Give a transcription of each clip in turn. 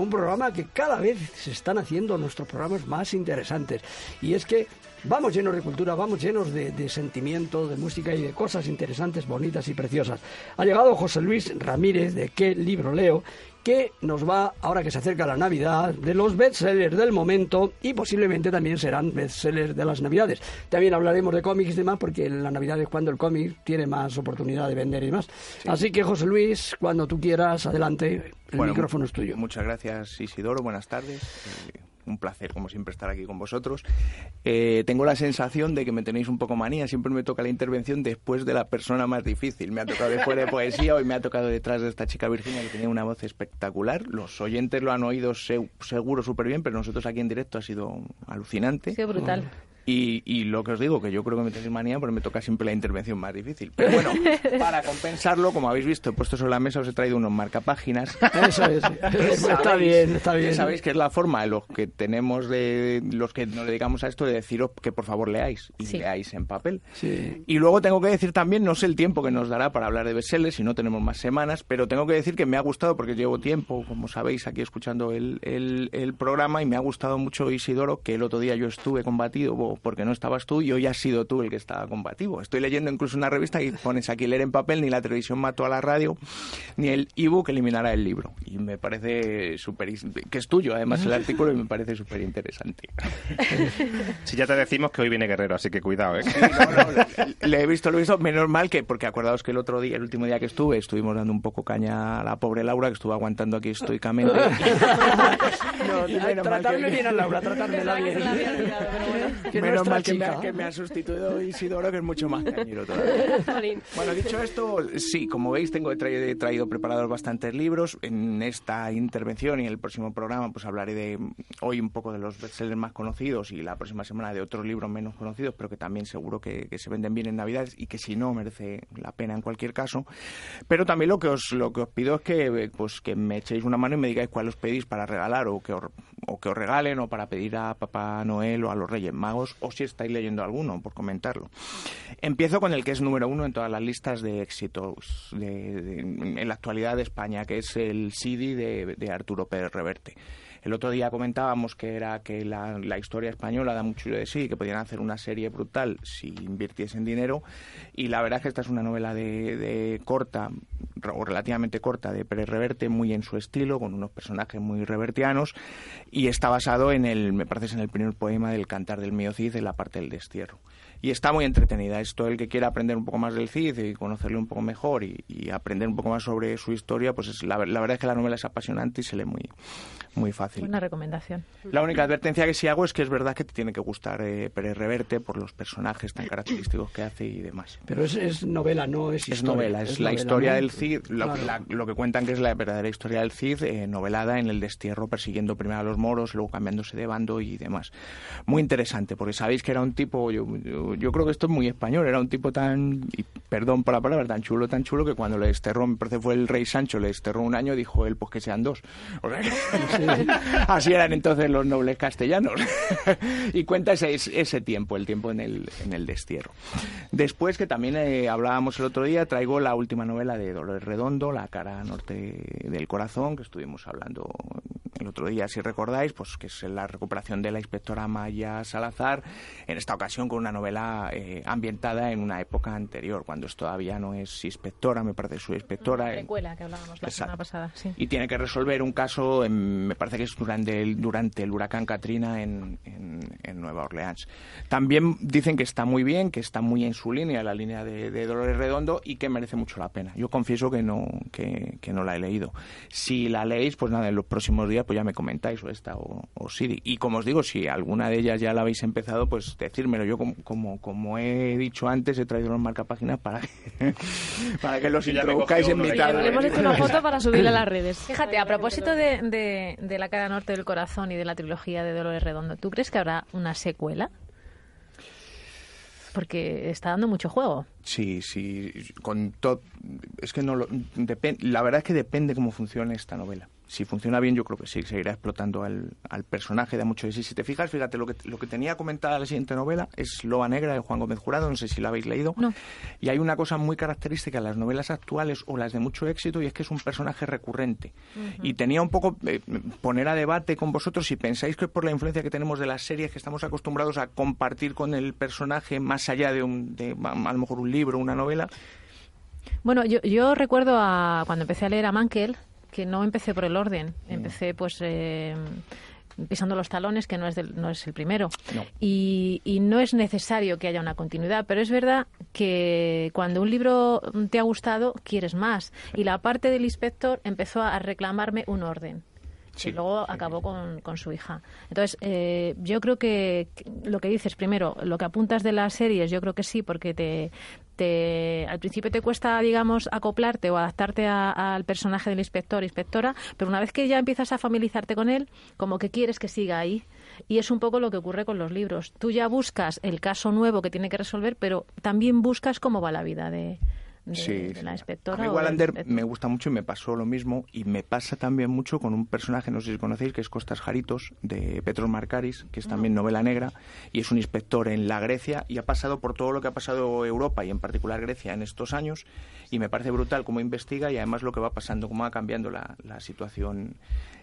un programa que cada vez se están haciendo nuestros programas más interesantes. Y es que vamos llenos de cultura, vamos llenos de, de, sentimiento, de música y de cosas interesantes, bonitas y preciosas. Ha llegado José Luis Ramírez de ¿Qué libro leo? Que nos va, ahora que se acerca la Navidad, de los bestsellers del momento y posiblemente también serán bestsellers de las Navidades. También hablaremos de cómics y demás, porque en la Navidad es cuando el cómic tiene más oportunidad de vender y demás. Así que, José Luis, cuando tú quieras, adelante, el micrófono es tuyo. Muchas gracias, Isidoro. Buenas tardes. Un placer, como siempre, estar aquí con vosotros. Eh, tengo la sensación de que me tenéis un poco manía. Siempre me toca la intervención después de la persona más difícil. Me ha tocado después de poesía, hoy me ha tocado detrás de esta chica Virginia que tenía una voz espectacular. Los oyentes lo han oído seguro súper bien, pero nosotros aquí en directo ha sido alucinante. Qué brutal. Y, y, lo que os digo, que yo creo que me tenéis manía porque me toca siempre la intervención más difícil. Pero bueno, para compensarlo, como habéis visto, he puesto sobre la mesa, os he traído unos marcapáginas. Eso es. está bien, está bien. Sabéis que es la forma de los que tenemos, de los que nos dedicamos a esto, de deciros que por favor leáis y leáis en papel. Sí. Y luego tengo que decir también, no sé el tiempo que nos dará para hablar de bestsellers, si no tenemos más semanas, pero tengo que decir que me ha gustado porque llevo tiempo, como sabéis, aquí escuchando el, el, el programa y me ha gustado mucho Isidoro, que el otro día yo estuve combatido porque no estabas tú y hoy has sido tú el que estaba combativo. Estoy leyendo incluso una revista y pones aquí leer en papel, ni la televisión mató a la radio, ni el ebook eliminará el libro. Y me parece súper... que es tuyo además el artículo y me parece súper interesante. Si ya te decimos que hoy viene Guerrero, así que cuidado, ¿eh? Sí, no, no, le he visto, lo he visto, menos mal que, porque acordaos que el otro día, el último día que estuve, estuvimos dando un poco caña a la pobre Laura, que estuvo aguantando aquí estoicamente. no, tratarme bien a Laura, tratarme bien. Menos mal que me, ha, que me, ha, sustituido Isidoro, que es mucho más cañero todavía. bueno, dicho esto, sí, como veis, tengo he traído, traído, preparados bastantes libros. En esta intervención y en el próximo programa, pues hablaré de hoy un poco de los bestsellers más conocidos y la próxima semana de otros libros menos conocidos, pero que también seguro que, que se venden bien en Navidades y que si no merece la pena en cualquier caso. Pero también lo que os lo que os pido es que pues que me echéis una mano y me digáis cuál os pedís para regalar o que os, o que os regalen o para pedir a Papá Noel o a los Reyes Magos o si estáis leyendo alguno, por comentarlo. Empiezo con el que es número uno en todas las listas de éxitos de, en la actualidad de España, que es el CD de, Arturo Pérez Reverte. El otro día comentábamos que era que la, historia española da mucho de sí, que podían hacer una serie brutal si invirtiesen dinero. Y la verdad es que esta es una novela de corta, o relativamente corta, de Pérez Reverte, muy en su estilo, con unos personajes muy revertianos. Y está basado en el, me parece, en el primer poema del Cantar del Mío Cid, en la parte del destierro y está muy entretenida. Esto, el que quiera aprender un poco más del Cid y conocerle un poco mejor y, y aprender un poco más sobre su historia, pues es, la, la, verdad es que la novela es apasionante y se lee muy, muy fácil. Una recomendación. La única advertencia que sí hago es que es verdad que te tiene que gustar eh, Pérez Reverte por los personajes tan característicos que hace y demás. Pero es, es novela, no es historia. Es novela, es, es la novela, historia ¿no? del Cid, lo, Claro. la, lo, que cuentan que es la verdadera historia del Cid, eh, novelada en el destierro, persiguiendo primero a los moros, luego cambiándose de bando y demás. Muy interesante, porque sabéis que era un tipo, yo, yo, yo creo que esto es muy español, era un tipo tan, y perdón por la palabra, tan chulo, tan chulo, que cuando le desterró, me parece fue el rey Sancho, le desterró un año, dijo él, pues que sean dos. O sea, así eran entonces los nobles castellanos. y cuenta ese, ese tiempo, el tiempo en el, en el destierro. Después, que también eh, hablábamos el otro día, traigo la última novela de Dolores Redondo, La cara norte del corazón, que estuvimos hablando el otro día, si recordáis, pues que es la recuperación de la inspectora Maya Salazar, en esta ocasión con una novela eh, ambientada en una época anterior, cuando todavía no es inspectora, me parece su inspectora. La precuela que hablábamos la semana pasada, sí. Y tiene que resolver un caso, en- me parece que es durante el, durante el huracán Katrina en, en- en Nueva Orleans. También dicen que está muy bien, que está muy en su línea, la línea de, de Dolores Redondo, y que merece mucho la pena. Yo confieso que no, que, que no la he leído. Si la leéis, pues nada, en los próximos días pues ya me comentáis o esta o, o Siri. Y como os digo, si alguna de ellas ya la habéis empezado, pues decírmelo. Yo, como, como, como he dicho antes, he traído los marcapáginas para que, para que los introduzcáis en uno mi ya. tarde. Le hemos hecho una foto para subirla a las redes. Fíjate, a propósito de, de, de La cara norte del corazón y de la trilogía de Dolores Redondo, ¿tú crees que habrá una secuela? Porque está dando mucho juego. Sí, sí, con todo. Es que no lo. la verdad es que depende cómo funcione esta novela. Si funciona bien, yo creo que sí, seguirá explotando al, al personaje, da mucho de sí. Si te fijas, fíjate, lo que, lo que tenía comentada la siguiente novela es Loba Negra de Juan Gómez Jurado, no sé si la habéis leído. Y hay una cosa muy característica en las novelas actuales o las de mucho éxito y es que es un personaje recurrente. Y tenía un poco eh, poner a debate con vosotros si pensáis que por la influencia que tenemos de las series que estamos acostumbrados a compartir con el personaje más allá de, un, de a lo mejor un libro, una novela. Bueno, yo, yo recuerdo a, cuando empecé a leer a Mankel, que no empecé por el orden, mm. empecé pues eh, pisando los talones, que no es, no es el primero. Y, y, no es necesario que haya una continuidad, pero es verdad que cuando un libro te ha gustado, quieres más. Y la parte del inspector empezó a reclamarme un orden y luego acabó con, con, su hija. Entonces, eh, yo creo que lo que dices, primero, lo que apuntas de las series, yo creo que sí, porque te, al principio te cuesta, digamos, acoplarte o adaptarte al personaje del inspector, inspectora, pero una vez que ya empiezas a familiarizarte con él, como que quieres que siga ahí. Y es un poco lo que ocurre con los libros. Tú ya buscas el caso nuevo que tiene que resolver, pero también buscas cómo va la vida de, sí, la inspectora. A mí Wallander me gusta mucho y me pasó lo mismo. Y me pasa también mucho con un personaje, no sé si conocéis, que es Costas Jaritos, de Petros Marcaris, que es también novela negra, y es un inspector en la Grecia y ha pasado por todo lo que ha pasado Europa y en particular Grecia en estos años. Y me parece brutal cómo investiga y además lo que va pasando, cómo va cambiando la, la situación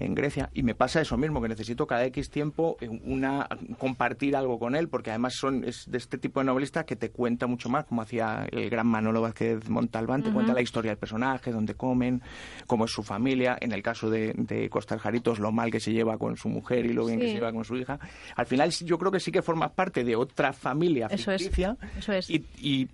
en Grecia y me pasa eso mismo, que necesito cada X tiempo eh, una compartir algo con él, porque además son es de este tipo de novelista que te cuenta mucho más, como hacía el gran Manolo Vázquez Montalbán, te cuenta la historia del personaje, dónde comen, cómo es su familia, en el caso de, de Costas Jaritos, lo mal que se lleva con su mujer y lo bien que se lleva con su hija. Al final yo creo que sí que forma parte de otra familia ficticia eso es. Y,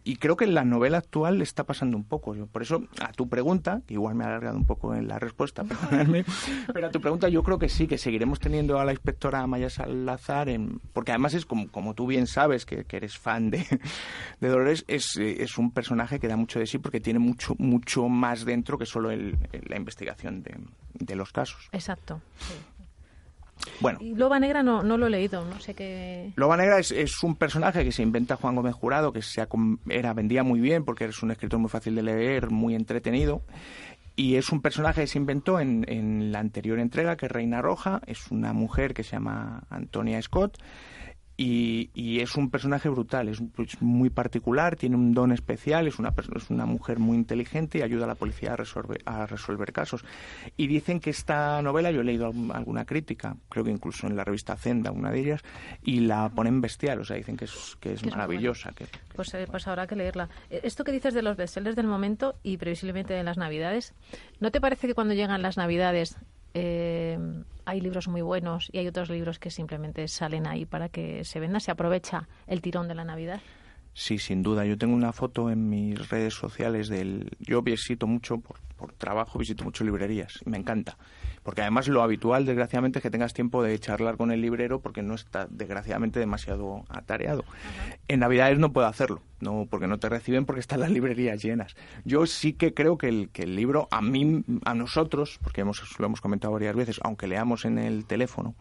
y, creo que en la novela actual está pasando un poco. Por eso, a tu pregunta, que igual me ha alargado un poco en la respuesta, perdonadme, pero a tu pregunta, yo creo que sí, que seguiremos teniendo a la inspectora Maya Salazar, en, porque además es como, como tú bien sabes, que, eres fan de, de Dolores, es, es, un personaje que da mucho de sí porque tiene mucho, mucho más dentro que solo el, la investigación de, de, los casos. Exacto. Bueno. Y Loba Negra no, no lo he leído, no sé qué. Loba Negra es, es, un personaje que se inventa Juan Gómez Jurado, que se era, vendía muy bien porque es un escritor muy fácil de leer, muy entretenido. Y es un personaje que se inventó en, en la anterior entrega, que es Reina Roja. Es una mujer que se llama Antonia Scott y, es un personaje brutal, es muy particular, tiene un don especial, es una, es una mujer muy inteligente y ayuda a la policía a resolver, a resolver casos. Y dicen que esta novela, yo he leído alguna crítica, creo que incluso en la revista Zenda, una de ellas, y la ponen bestial, o sea, dicen que es, que es maravillosa. Que, pues, eh, pues habrá que leerla. Eh, esto que dices de los bestsellers del momento y previsiblemente de las Navidades, ¿no te parece que cuando llegan las Navidades eh, hay libros muy buenos y hay otros libros que simplemente salen ahí para que se vendan. Se aprovecha el tirón de la Navidad. Sí, sin duda. Yo tengo una foto en mis redes sociales del... Yo visito mucho, por, por trabajo, visito mucho librerías. Me encanta. Porque además lo habitual, desgraciadamente, es que tengas tiempo de charlar con el librero porque no está, desgraciadamente, demasiado atareado. En Navidades no puedo hacerlo, no porque no te reciben porque están las librerías llenas. Yo sí que creo que el, que el libro, a mí, a nosotros, porque hemos, lo hemos comentado varias veces, aunque leamos en el teléfono,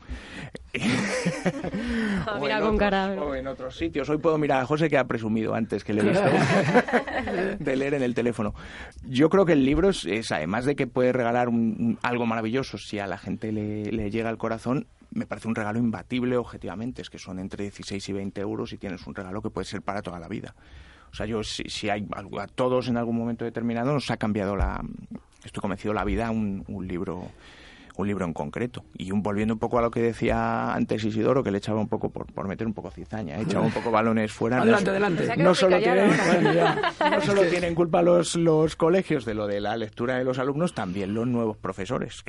o, en otros, o, en otros, sitios. Hoy puedo mirar a José que ha presumido antes que le he visto de leer en el teléfono. Yo creo que el libro es, además de que puede regalar un, algo maravilloso, si a la gente le, llega al corazón, me parece un regalo imbatible objetivamente. Es que son entre 16 y 20 euros y tienes un regalo que puede ser para toda la vida. O sea, yo si, hay a todos en algún momento determinado nos ha cambiado la, estoy convencido, la vida un, un libro un libro en concreto. Y un, volviendo un poco a lo que decía antes Isidoro, que le echaba un poco por, por meter un poco cizaña, ¿eh? echaba un poco balones fuera. adelante, adelante. No solo, tienen, no solo tienen culpa los, los colegios de lo de la lectura de los alumnos, también los nuevos profesores.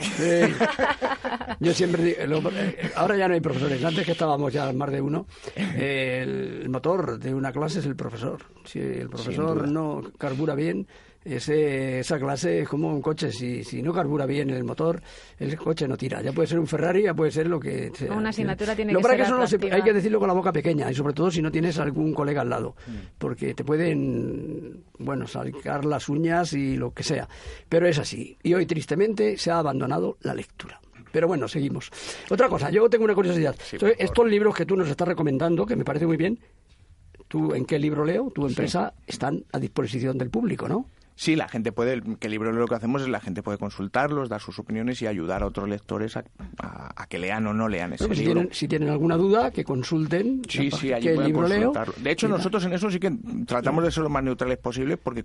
Yo siempre eh, ahora ya no hay profesores, antes que estábamos ya más de uno, el motor de una clase es el profesor. Si el profesor no carbura bien, ese, esa clase es como un coche, si, si no carbura bien el motor, el coche no tira. Ya puede ser un Ferrari, ya puede ser lo que sea. Una asignatura tiene que ser que hay que decirlo con la boca pequeña y sobre todo si no tienes algún colega al lado, mm. porque te pueden, bueno, sacar las uñas y lo que sea. Pero es así. Y hoy tristemente se ha abandonado la lectura. Pero bueno, seguimos. Otra cosa, yo tengo una curiosidad. estos libros que tú nos estás recomendando, que me parece muy bien, ¿tú en qué libro leo? Tu empresa están a disposición del público, ¿no? Sí, la gente puede, que el libro lo que hacemos es la gente puede consultarlos, dar sus opiniones y ayudar a otros lectores a, que lean o no lean ese pues libro. Si tienen, si tienen, alguna duda, que consulten. Sí, sí, allí pueden consultarlo. De hecho, nosotros en eso sí que tratamos de ser lo más neutrales posible porque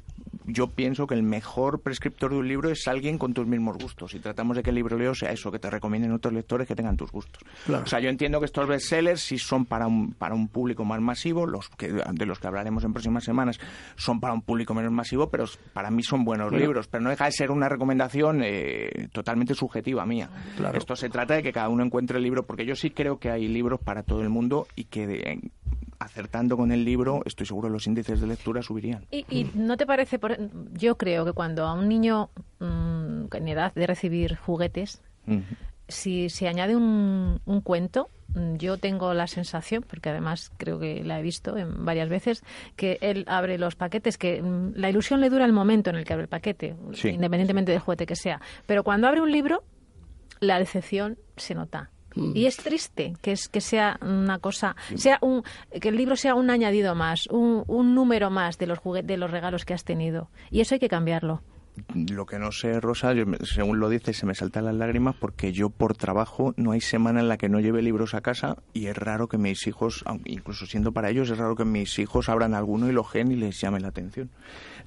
yo pienso que el mejor prescriptor de un libro es alguien con tus mismos gustos. Y tratamos de que el libro leo sea eso, que te recomienden otros lectores que tengan tus gustos. O sea, yo entiendo que estos bestsellers sí son para un, para un público más masivo, los que, de los que hablaremos en próximas semanas son para un público menos masivo, pero para mí son buenos libros, pero no deja de ser una recomendación eh, totalmente subjetiva mía. Esto se trata de que cada uno encuentre el libro, porque yo sí creo que hay libros para todo el mundo y que acertando con el libro, estoy seguro los índices de lectura subirían. ¿Y, no te parece? yo creo que cuando a un niño mm, en edad de recibir juguetes, si se añade un, un cuento, Mm, yo tengo la sensación, porque además creo que la he visto en varias veces, que él abre los paquetes, que mm, la ilusión le dura el momento en el que abre el paquete, independientemente del juguete que sea. Pero cuando abre un libro, la decepción se nota. Mm. Y es triste que es que sea una cosa, sea un que el libro sea un añadido más, un, un número más de los de los regalos que has tenido. Y eso hay que cambiarlo lo que no sé, Rosa, según lo dices, se me saltan las lágrimas porque yo por trabajo no hay semana en la que no lleve libros a casa y es raro que mis hijos, incluso siendo para ellos, es raro que mis hijos abran alguno y lo gen y les llame la atención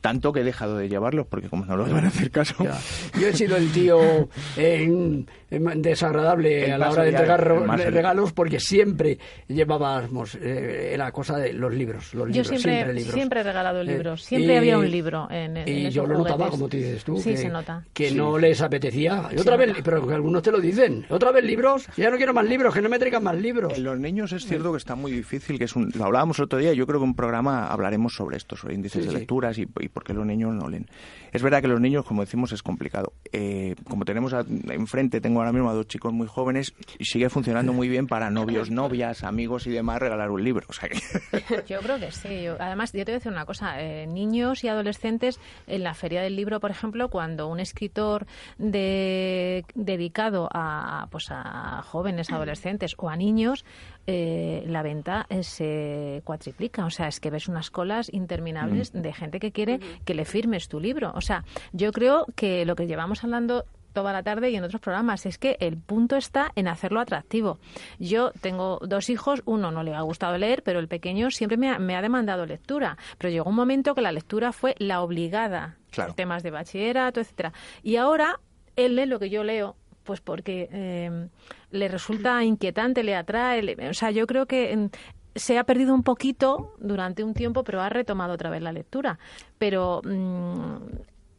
tanto que he dejado de llevarlos porque como no los van a hacer caso. Yo he sido el tío desagradable a la hora de entregar regalos porque siempre llevábamos eh, la cosa de los libros. Los yo siempre, siempre, he regalado eh, libros, siempre había un libro en, en Y yo lo notaba, como dices tú, sí, que, se nota. que no les apetecía. Y otra vez, pero que algunos te lo dicen, otra vez libros, ya no quiero más libros, que no me traigan más libros. En los niños es cierto que está muy difícil, que es un, lo hablábamos el otro día, yo creo que en un programa hablaremos sobre esto, sobre índices de lecturas y, y porque los niños no leen. Es verdad que los niños, como decimos, es complicado. Eh, como tenemos enfrente, tengo ahora mismo a dos chicos muy jóvenes y sigue funcionando muy bien para novios, novias, amigos y demás regalar un libro. Yo creo que sí. además, yo te voy a decir una cosa. Eh, niños y adolescentes, en la Feria del Libro, por ejemplo, cuando un escritor de, dedicado a, pues a jóvenes, adolescentes o a niños, eh, la venta se cuatriplica. O sea, es que ves unas colas interminables mm. de gente que quiere que le firmes tu libro. O sea, yo creo que lo que llevamos hablando toda la tarde y en otros programas. Es que el punto está en hacerlo atractivo. Yo tengo dos hijos, uno no le ha gustado leer, pero el pequeño siempre me ha, demandado lectura. Pero llegó un momento que la lectura fue la obligada. Temas de bachillerato, etcétera. Y ahora él lee lo que yo leo, pues porque eh, le resulta inquietante, le atrae. o sea, yo creo que mm, se ha perdido un poquito durante un tiempo, pero ha retomado otra vez la lectura. Pero mm,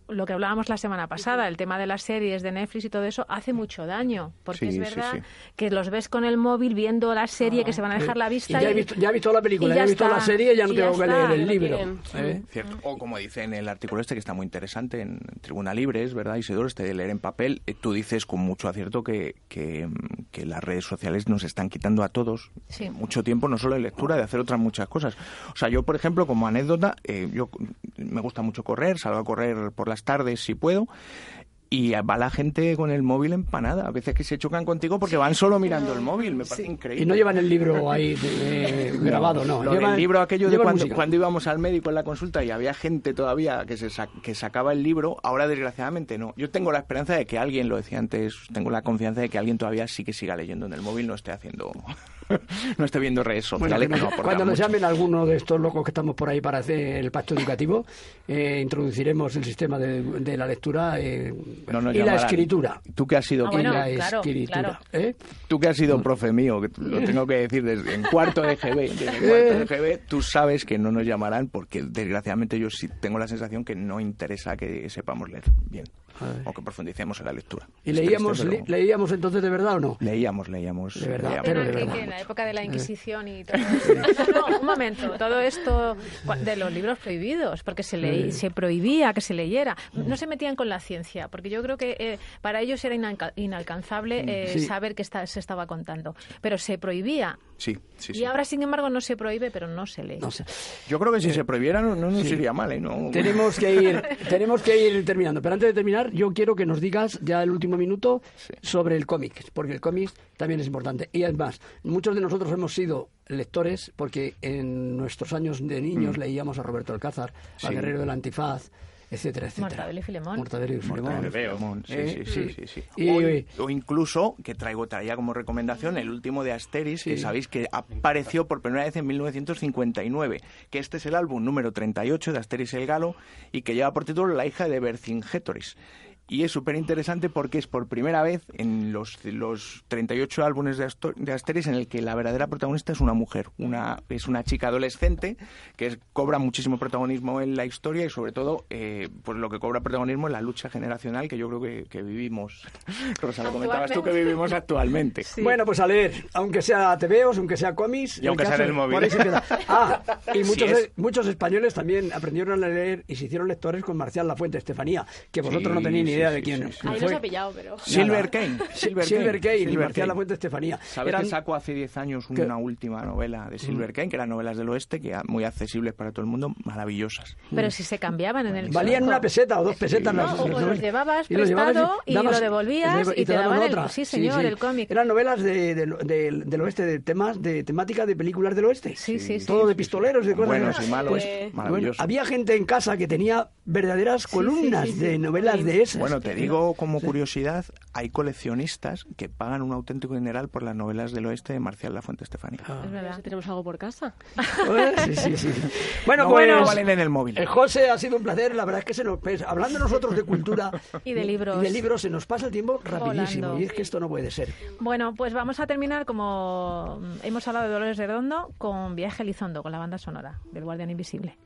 lo que hablábamos la semana pasada, el tema de las series de Netflix y todo eso, hace mucho daño. Porque es verdad que los ves con el móvil viendo la serie, que se van a dejar la vista. Y ya, he visto, ya he visto la película, ya, he visto la serie, ya no tengo que leer el libro. ¿eh? O como dice en el artículo este, que está muy interesante, en Tribuna Libre, es verdad, Isidoro, este de leer en papel, eh, tú dices con mucho acierto que, que, las redes sociales nos están quitando a todos mucho tiempo, no solo de lectura, de hacer otras muchas cosas. O sea, yo, por ejemplo, como anécdota, eh, yo me gusta mucho correr, salgo a correr por la tardes si puedo y va la gente con el móvil empanada. A veces que se chocan contigo porque van solo mirando el móvil. Me parece increíble. Y no llevan el libro ahí grabado, no. el libro aquello de cuando, cuando, íbamos al médico en la consulta y había gente todavía que, se que sacaba el libro, ahora desgraciadamente no. Yo tengo la esperanza de que alguien, lo decía antes, tengo la confianza de que alguien todavía sí que siga leyendo en el móvil, no esté haciendo no estoy viendo redes sociales. cuando nos llamen alguno de estos locos que estamos por ahí para hacer el pacto educativo, eh, introduciremos el sistema de, la lectura eh, y la escritura. Tú que has sido ah, escritura, ¿eh? Tú que has sido profe mío, que lo tengo que decir desde en cuarto de GB, cuarto de GB, tú sabes que no nos llamarán porque desgraciadamente yo sí tengo la sensación que no interesa que sepamos leer bien o que profundicemos en la lectura. ¿Y leíamos, leíamos entonces de verdad o no? Leíamos, leíamos. De verdad, pero de verdad. en la época de la Inquisición y todo esto. no, un momento, todo esto de los libros prohibidos, porque se, leí, se prohibía que se leyera. No se metían con la ciencia, porque yo creo que eh, para ellos era inalcanzable eh, saber qué se estaba contando. Pero se prohibía. Sí, sí, Y ahora, sin embargo, no se prohíbe, pero no se lee. Yo creo que si se prohibiera no, no nos iría mal. ¿eh? No. Tenemos, que ir, tenemos que ir terminando. Pero antes de terminar, yo quiero que nos digas ya el último minuto sobre el cómic, porque el cómic también es importante. Y además, muchos de nosotros hemos sido lectores porque en nuestros años de niños mm. leíamos a Roberto Alcázar, al Guerrero del Antifaz, etcétera, etcétera. Mortadelo y Filemón. Mortadelo y Filemón. Sí, sí, sí, sí, sí. Y, o, incluso, que traigo traía como recomendación, el último de Asteris, que sabéis que apareció por primera vez en 1959, que este es el álbum número 38 de Asteris el Galo y que lleva por título La hija de Vercingétoris y es súper interesante porque es por primera vez en los, los 38 álbumes de, de, Asteris en el que la verdadera protagonista es una mujer, una, es una chica adolescente que cobra muchísimo protagonismo en la historia y sobre todo eh, pues lo que cobra protagonismo en la lucha generacional que yo creo que, que vivimos, Rosa, lo comentabas tú que vivimos actualmente. Bueno, pues a leer, aunque sea TVOs, aunque sea cómics... Y aunque sea en el móvil. Ah, y muchos, muchos españoles también aprendieron a leer y se hicieron lectores con Marcial Lafuente Estefanía, que vosotros no tenéis ni idea de quién es. Ahí los ha pillado, pero... Silver Kane. Silver, Silver Kane, y Marcial Lafuente Estefanía. ¿Sabes Eran... que sacó hace 10 años una última novela de Silver Kane, que eran novelas del oeste, que eran muy accesibles para todo el mundo, maravillosas? Pero si se cambiaban en el Valían una peseta o dos pesetas. No, o los llevabas y prestado y, lo devolvías y, te, daban otra. sí, señor, el cómic. Eran novelas de, del oeste, de temas, de temática de películas del oeste. Sí, sí, Todo de pistoleros, de cosas. Buenos y malos, pues, había gente en casa que tenía verdaderas columnas de novelas de esas. Bueno, te digo como curiosidad, hay coleccionistas que pagan un auténtico general por las novelas del oeste de Marcial La Fuente Estefanía. Ah. Es verdad, tenemos algo por casa. sí, sí, sí. Bueno, pues valen en el móvil. Eh, José, ha sido un placer. La verdad es que se nos, pues, hablando nosotros de cultura y de libros, y de libros se nos pasa el tiempo rapidísimo y es que esto no puede ser. Bueno, pues vamos a terminar como hemos hablado de Dolores Redondo con Viaje Elizondo, con la banda sonora del Guardián Invisible.